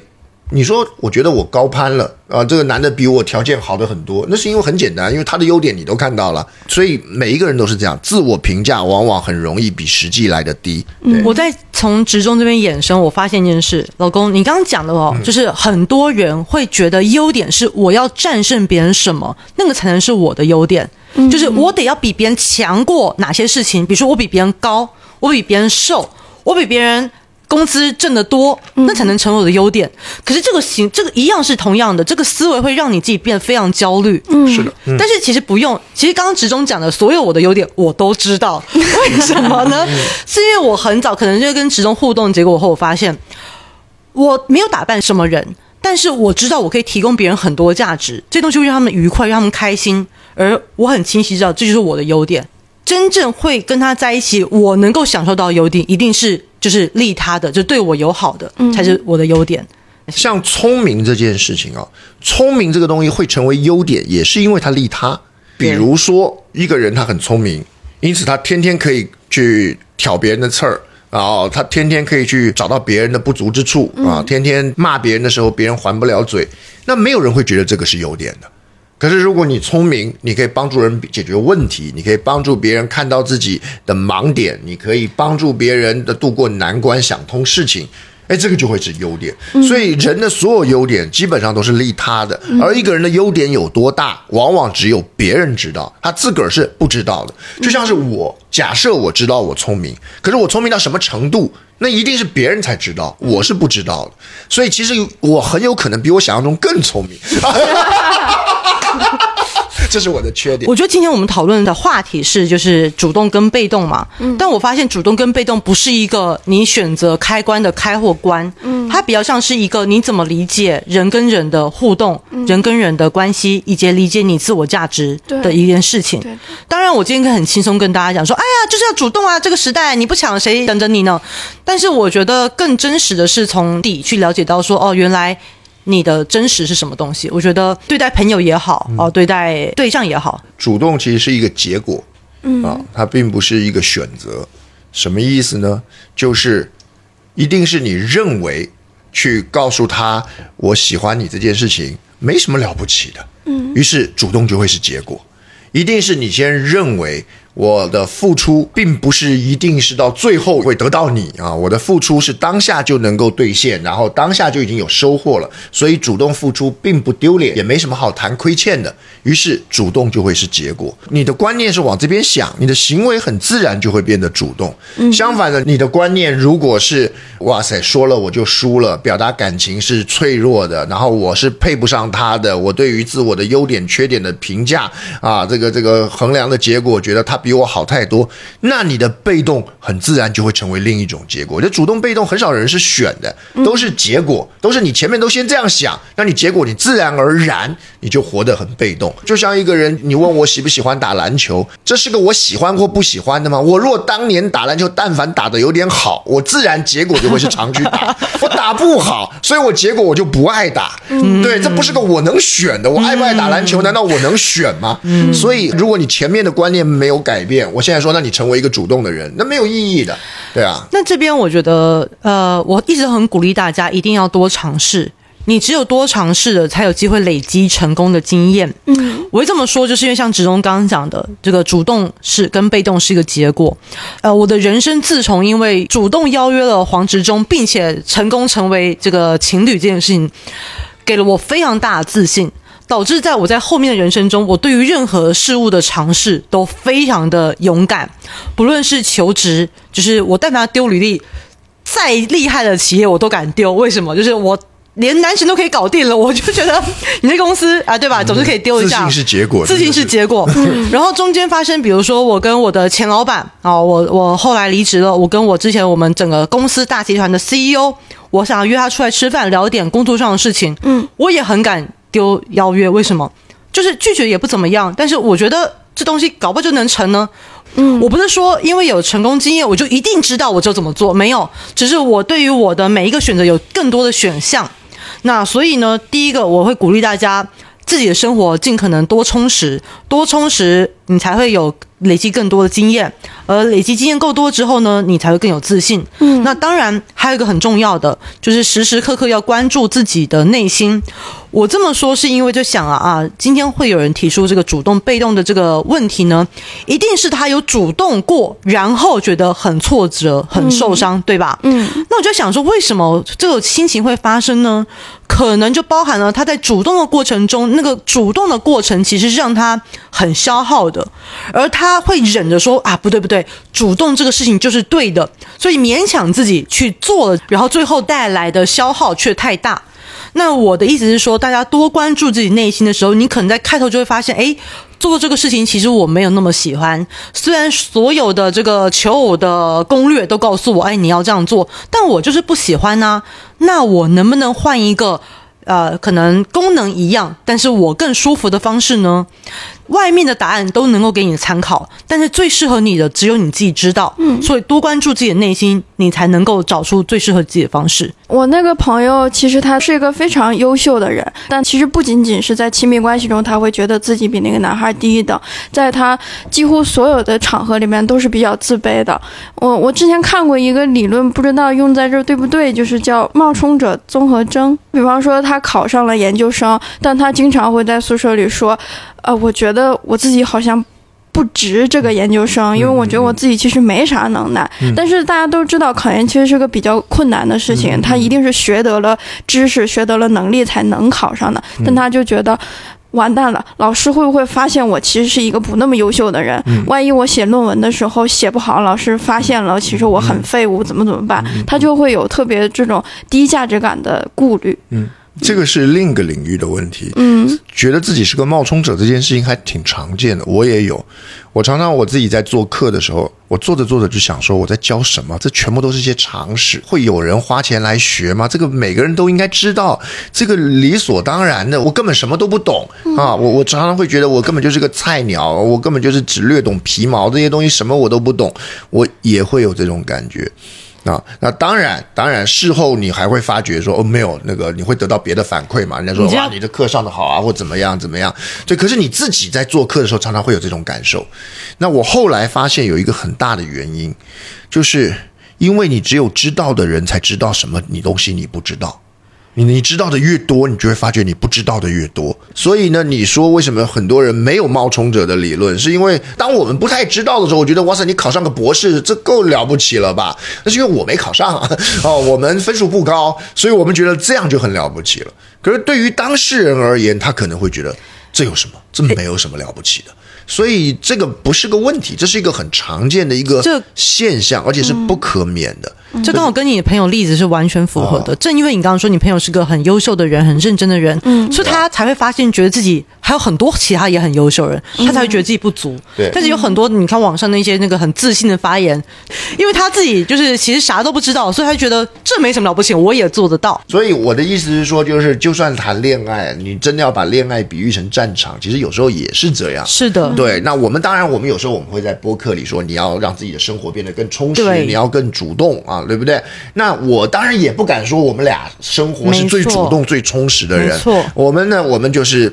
你说，我觉得我高攀了啊、这个男的比我条件好的很多，那是因为很简单，因为他的优点你都看到了，所以每一个人都是这样，自我评价往往很容易比实际来的低。对，我在从职中这边衍生，我发现一件事，老公，你刚刚讲的哦，就是很多人会觉得优点是我要战胜别人什么，那个才能是我的优点，就是我得要比别人强过哪些事情，比如说我比别人高，我比别人瘦，我比别人。工资挣得多，那才能成为我的优点。可是这个行，这个一样是同样的，这个思维会让你自己变得非常焦虑。嗯是的，嗯但是其实不用，其实刚刚职中讲的所有我的优点我都知道，为什么呢？是因为我很早可能就跟职中互动，结果后我发现我没有打扮什么人，但是我知道我可以提供别人很多价值，这东西会让他们愉快，让他们开心，而我很清晰知道这就是我的优点。真正会跟他在一起，我能够享受到优点，一定是就是利他的，就对我友好的，才是我的优点。像聪明这件事情啊，聪明这个东西会成为优点，也是因为他利他。比如说，一个人他很聪明，因此他天天可以去挑别人的刺儿。然后他天天可以去找到别人的不足之处啊，天天骂别人的时候，别人还不了嘴，那没有人会觉得这个是优点的。可是如果你聪明，你可以帮助人解决问题，你可以帮助别人看到自己的盲点，你可以帮助别人的度过难关、想通事情。哎，这个就会是优点。所以人的所有优点基本上都是利他的，而一个人的优点有多大，往往只有别人知道，他自个儿是不知道的。就像是我，假设我知道我聪明，可是我聪明到什么程度，那一定是别人才知道，我是不知道的。所以其实我很有可能比我想象中更聪明。这是我的缺点。我觉得今天我们讨论的话题是就是主动跟被动嘛，但我发现主动跟被动不是一个你选择开关的开或关，嗯，它比较像是一个你怎么理解人跟人的互动，人跟人的关系，以及理解你自我价值的一件事情。对当然，我今天可以很轻松跟大家讲说，哎呀，就是要主动啊！这个时代你不抢，谁等着你呢？但是我觉得更真实的是从底去了解到说，哦，原来你的真实是什么东西。我觉得对待朋友也好，哦，对待对象也好，主动其实是一个结果，嗯啊，它并不是一个选择。什么意思呢？就是一定是你认为去告诉他我喜欢你这件事情没什么了不起的，嗯，于是主动就会是结果。一定是你先认为我的付出并不是一定是到最后会得到你啊，我的付出是当下就能够兑现，然后当下就已经有收获了，所以主动付出并不丢脸，也没什么好谈亏欠的。于是主动就会是结果。你的观念是往这边想，你的行为很自然就会变得主动。相反的，你的观念如果是哇塞说了我就输了，表达感情是脆弱的，然后我是配不上他的，我对于自我的优点缺点的评价啊，这个这个衡量的结果，觉得他比我好太多，那你的被动很自然就会成为另一种结果。这主动被动很少人是选的，都是结果，都是你前面都先这样想，那你结果你自然而然你就活得很被动。就像一个人，你问我喜不喜欢打篮球，这是个我喜欢或不喜欢的吗？我若当年打篮球，但凡打的有点好，我自然结果就会是长去打。我打不好，所以我结果我就不爱打。对，这不是个我能选的。我爱不爱打篮球，难道我能选吗？所以，如果你前面的观念没有改变，我现在说，那你成为一个主动的人，那没有意义的。对啊，那这边我觉得，呃，我一直很鼓励大家一定要多尝试。你只有多尝试了，才有机会累积成功的经验。嗯，我会这么说，就是因为像植中刚刚讲的，这个主动是跟被动是一个结果。呃，我的人生自从因为主动邀约了黄执中，并且成功成为这个情侣这件事情，给了我非常大的自信。导致在我在后面的人生中，我对于任何事物的尝试都非常的勇敢，不论是求职，就是我但凡丢履历，再厉害的企业我都敢丢。为什么？就是我连男神都可以搞定了，我就觉得你这公司啊，对吧？总是可以丢一下。自信是结果，自信是结果。然后中间发生，比如说我跟我的前老板啊，我我后来离职了，我跟我之前我们整个公司大集团的 CEO，我想要约他出来吃饭，聊点工作上的事情。嗯，我也很敢丢邀约，为什么？就是拒绝也不怎么样，但是我觉得这东西搞不好就能成呢？嗯，我不是说因为有成功经验，我就一定知道我就怎么做，没有，只是我对于我的每一个选择有更多的选项。那所以呢，第一个我会鼓励大家自己的生活尽可能多充实，多充实，你才会有累积更多的经验，而累积经验够多之后呢，你才会更有自信。嗯，那当然还有一个很重要的，就是时时刻刻要关注自己的内心。我这么说是因为就想啊啊，今天会有人提出这个主动被动的这个问题呢，一定是他有主动过，然后觉得很挫折、很受伤，对吧？嗯，那我就想说，为什么这个心情会发生呢？可能就包含了他在主动的过程中，那个主动的过程其实是让他很消耗的，而他会忍着说啊，不对不对，主动这个事情就是对的，所以勉强自己去做了，然后最后带来的消耗却太大。那我的意思是说，大家多关注自己内心的时候，你可能在开头就会发现，哎，做这个事情其实我没有那么喜欢。虽然所有的这个求偶的攻略都告诉我，哎，你要这样做，但我就是不喜欢呢。那我能不能换一个，呃，可能功能一样，但是我更舒服的方式呢？外面的答案都能够给你参考，但是最适合你的只有你自己知道。嗯，所以多关注自己的内心，你才能够找出最适合自己的方式。我那个朋友其实他是一个非常优秀的人，但其实不仅仅是在亲密关系中，他会觉得自己比那个男孩低等，在他几乎所有的场合里面都是比较自卑的。我我之前看过一个理论，不知道用在这对不对，就是叫冒充者综合征。比方说他考上了研究生，但他经常会在宿舍里说。呃，我觉得我自己好像不值这个研究生，因为我觉得我自己其实没啥能耐。但是大家都知道，考研其实是个比较困难的事情，他一定是学得了知识、学得了能力才能考上的。但他就觉得完蛋了，老师会不会发现我其实是一个不那么优秀的人？万一我写论文的时候写不好，老师发现了，其实我很废物，怎么怎么办？他就会有特别这种低价值感的顾虑。嗯。这个是另一个领域的问题。嗯，觉得自己是个冒充者这件事情还挺常见的，我也有。我常常我自己在做课的时候，我做着做着就想说我在教什么？这全部都是一些常识，会有人花钱来学吗？这个每个人都应该知道，这个理所当然的。我根本什么都不懂啊！我我常常会觉得我根本就是个菜鸟，我根本就是只略懂皮毛这些东西，什么我都不懂。我也会有这种感觉。啊，那当然，当然，事后你还会发觉说，哦，没有那个，你会得到别的反馈嘛？人家说哇，你的课上的好啊，或怎么样怎么样？对，可是你自己在做课的时候，常常会有这种感受。那我后来发现有一个很大的原因，就是因为你只有知道的人才知道什么你东西你不知道。你你知道的越多，你就会发觉你不知道的越多。所以呢，你说为什么很多人没有冒充者的理论？是因为当我们不太知道的时候，我觉得哇塞，你考上个博士，这够了不起了吧？那是因为我没考上啊 哦，我们分数不高，所以我们觉得这样就很了不起了。可是对于当事人而言，他可能会觉得这有什么？这没有什么了不起的。所以这个不是个问题，这是一个很常见的一个现象，而且是不可免的。这刚好跟你的朋友例子是完全符合的。正因为你刚刚说你朋友是个很优秀的人、很认真的人，所以他才会发现，觉得自己还有很多其他也很优秀人，他才会觉得自己不足。对，但是有很多你看网上那些那个很自信的发言，因为他自己就是其实啥都不知道，所以他觉得这没什么了不起，我也做得到。所以我的意思是说，就是就算谈恋爱，你真的要把恋爱比喻成战场，其实有时候也是这样。是的，对。那我们当然，我们有时候我们会在播客里说，你要让自己的生活变得更充实，你要更主动啊，对不对？那我当然也不敢说我们俩生活是最主动、最充实的人。错，我们呢，我们就是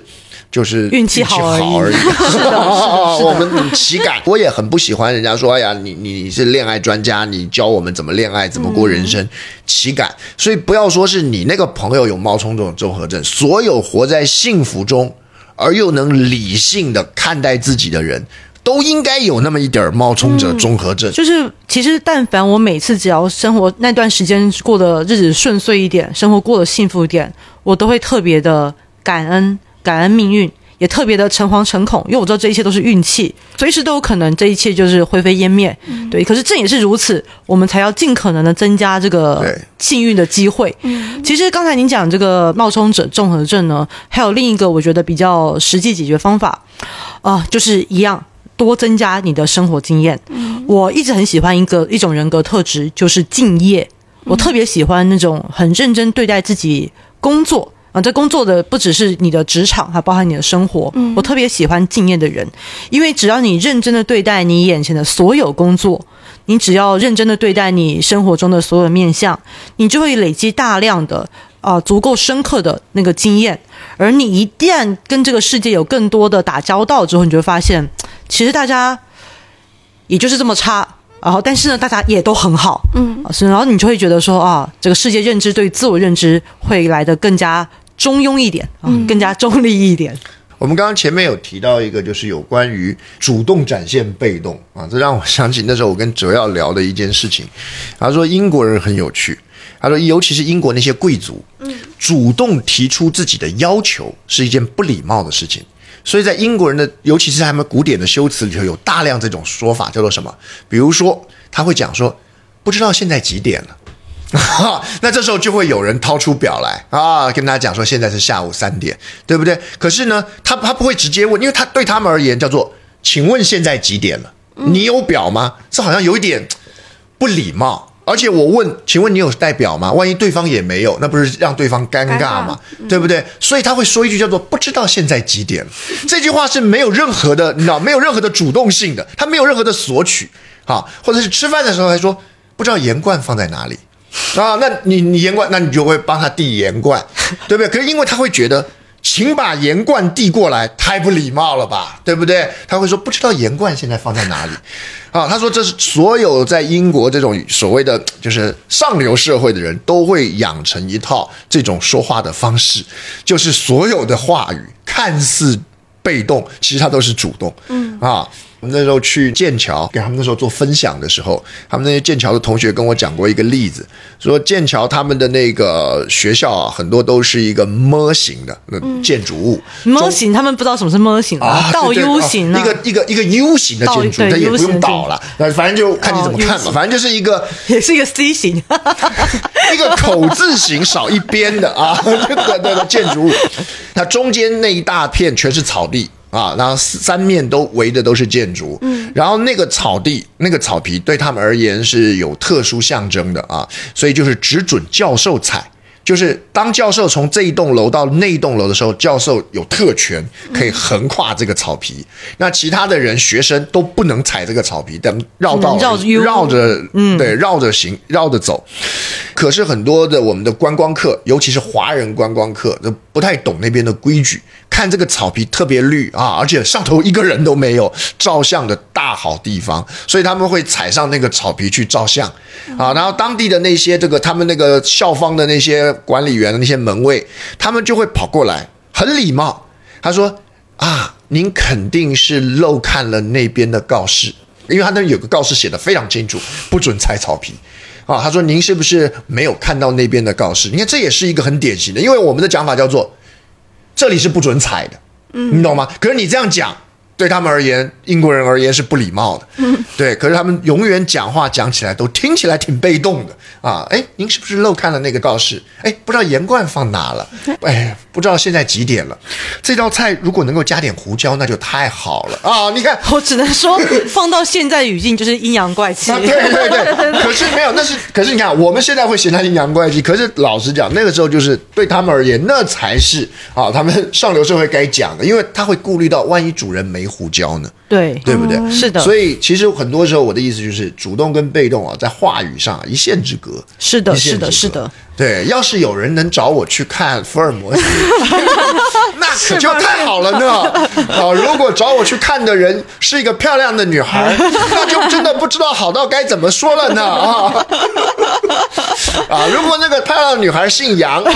就是运气好而已。是的，我们岂敢？我也很不喜欢人家说：“哎呀，你你是恋爱专家，你教我们怎么恋爱，怎么过人生。”岂敢？所以不要说是你那个朋友有冒充这种综合症，所有活在幸福中而又能理性的看待自己的人。都应该有那么一点冒充者综合症。就是，其实但凡我每次只要生活那段时间过得日子顺遂一点，生活过得幸福一点，我都会特别的感恩，感恩命运，也特别的诚惶诚恐，因为我知道这一切都是运气，随时都有可能这一切就是灰飞烟灭。对，可是正也是如此，我们才要尽可能的增加这个幸运的机会。其实刚才您讲这个冒充者综合症呢，还有另一个我觉得比较实际解决方法啊，就是一样。多增加你的生活经验。我一直很喜欢一个一种人格特质，就是敬业。我特别喜欢那种很认真对待自己工作，啊，这工作的不只是你的职场，还包含你的生活。我特别喜欢敬业的人，因为只要你认真的对待你眼前的所有工作，你只要认真的对待你生活中的所有面相，你就会累积大量的啊足够深刻的那个经验。而你一旦跟这个世界有更多的打交道之后，你就会发现，其实大家也就是这么差。然后，但是呢，大家也都很好，嗯，所以，然后你就会觉得说啊，这个世界认知对自我认知会来的更加中庸一点啊，更加中立一点。我们刚刚前面有提到一个，就是有关于主动展现被动啊，这让我想起那时候我跟哲耀聊的一件事情。他说英国人很有趣，他说尤其是英国那些贵族，嗯，主动提出自己的要求是一件不礼貌的事情。所以在英国人的，尤其是他们古典的修辞里头，有大量这种说法，叫做什么？比如说，他会讲说，不知道现在几点了。那这时候就会有人掏出表来啊，跟他讲说，现在是下午三点，对不对？可是呢，他他不会直接问，因为他对他们而言叫做，请问现在几点了？你有表吗？这好像有一点不礼貌。而且我问，请问你有代表吗？万一对方也没有，那不是让对方尴尬吗？对不对？所以他会说一句叫做“不知道现在几点”，这句话是没有任何的，你知道，没有任何的主动性的，他没有任何的索取，啊，或者是吃饭的时候还说不知道盐罐放在哪里，啊，那你你盐罐，那你就会帮他递盐罐，对不对？可是因为他会觉得。请把盐罐递过来，太不礼貌了吧，对不对？他会说不知道盐罐现在放在哪里，啊，他说这是所有在英国这种所谓的就是上流社会的人都会养成一套这种说话的方式，就是所有的话语看似被动，其实它都是主动，嗯啊。我们那时候去剑桥给他们那时候做分享的时候，他们那些剑桥的同学跟我讲过一个例子，说剑桥他们的那个学校啊，很多都是一个模型的那建筑物。模型，他们不知道什么是模型啊？倒 U 型一个一个一个 U 型的建筑，它也不用倒了，那反正就看你怎么看嘛，反正就是一个，也是一个 C 型，一个口字形少一边的啊，对对对，建筑物，它中间那一大片全是草地。啊，然后三面都围的都是建筑，嗯，然后那个草地、那个草皮对他们而言是有特殊象征的啊，所以就是只准教授踩。就是当教授从这一栋楼到那一栋楼的时候，教授有特权可以横跨这个草皮，那其他的人学生都不能踩这个草皮，等绕道绕着，嗯，对，绕着行，绕着走。可是很多的我们的观光客，尤其是华人观光客，都不太懂那边的规矩，看这个草皮特别绿啊，而且上头一个人都没有，照相的大好地方，所以他们会踩上那个草皮去照相啊。然后当地的那些这个他们那个校方的那些。管理员的那些门卫，他们就会跑过来，很礼貌。他说：“啊，您肯定是漏看了那边的告示，因为他那有个告示写的非常清楚，不准踩草皮。啊，他说您是不是没有看到那边的告示？你看这也是一个很典型的，因为我们的讲法叫做这里是不准踩的，嗯，你懂吗？可是你这样讲。”对他们而言，英国人而言是不礼貌的，对。可是他们永远讲话讲起来都听起来挺被动的啊！哎，您是不是漏看了那个告示？哎，不知道盐罐放哪了？哎，不知道现在几点了？这道菜如果能够加点胡椒，那就太好了啊！你看，我只能说，放到现在语境就是阴阳怪气。对对对，可是没有，那是可是你看，我们现在会嫌他阴阳怪气，可是老实讲，那个时候就是对他们而言，那才是啊，他们上流社会该讲的，因为他会顾虑到万一主人没。胡椒呢？对对不对？是的。所以其实很多时候，我的意思就是，主动跟被动啊，在话语上一线之隔。是的，是的，是的。对，要是有人能找我去看福尔摩斯，那可就太好了呢。啊，如果找我去看的人是一个漂亮的女孩，那就真的不知道好到该怎么说了呢。啊啊！如果那个漂亮女孩姓杨，这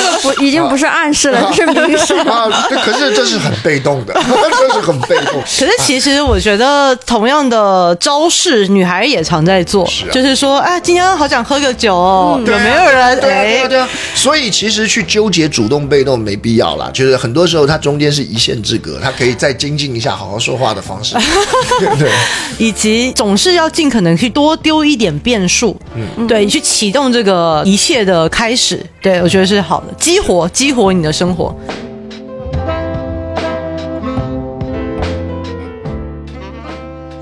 个不已经不是暗示了，是明示啊。可是这是很被动的，这是很被动。可是其实我觉得，同样的招式，女孩也常在做，就是说，哎，今天好想。想喝个酒，有没有人？哎，对啊，所以其实去纠结主动被动没必要啦。就是很多时候它中间是一线之隔，它可以再精进一下好好说话的方式。对，以及总是要尽可能去多丢一点变数，嗯，对，去启动这个一切的开始。对我觉得是好的，激活激活你的生活。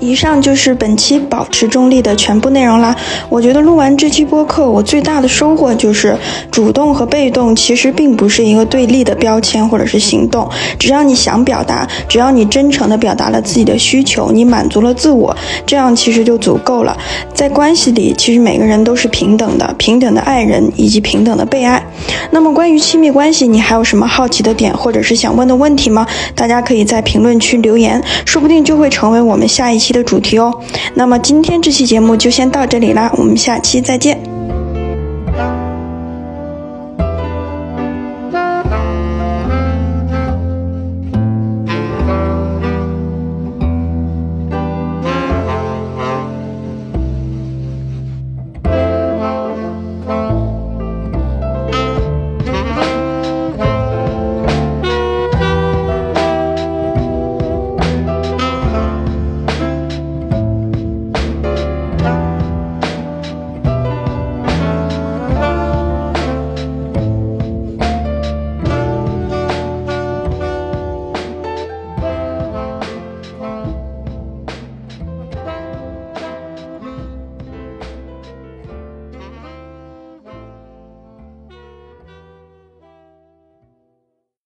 以上就是本期保持中立的全部内容啦。我觉得录完这期播客，我最大的收获就是主动和被动其实并不是一个对立的标签或者是行动。只要你想表达，只要你真诚的表达了自己的需求，你满足了自我，这样其实就足够了。在关系里，其实每个人都是平等的，平等的爱人以及平等的被爱。那么关于亲密关系，你还有什么好奇的点或者是想问的问题吗？大家可以在评论区留言，说不定就会成为我们下一期的主题哦。那么今天这期节目就先到这里啦，我们下期再见。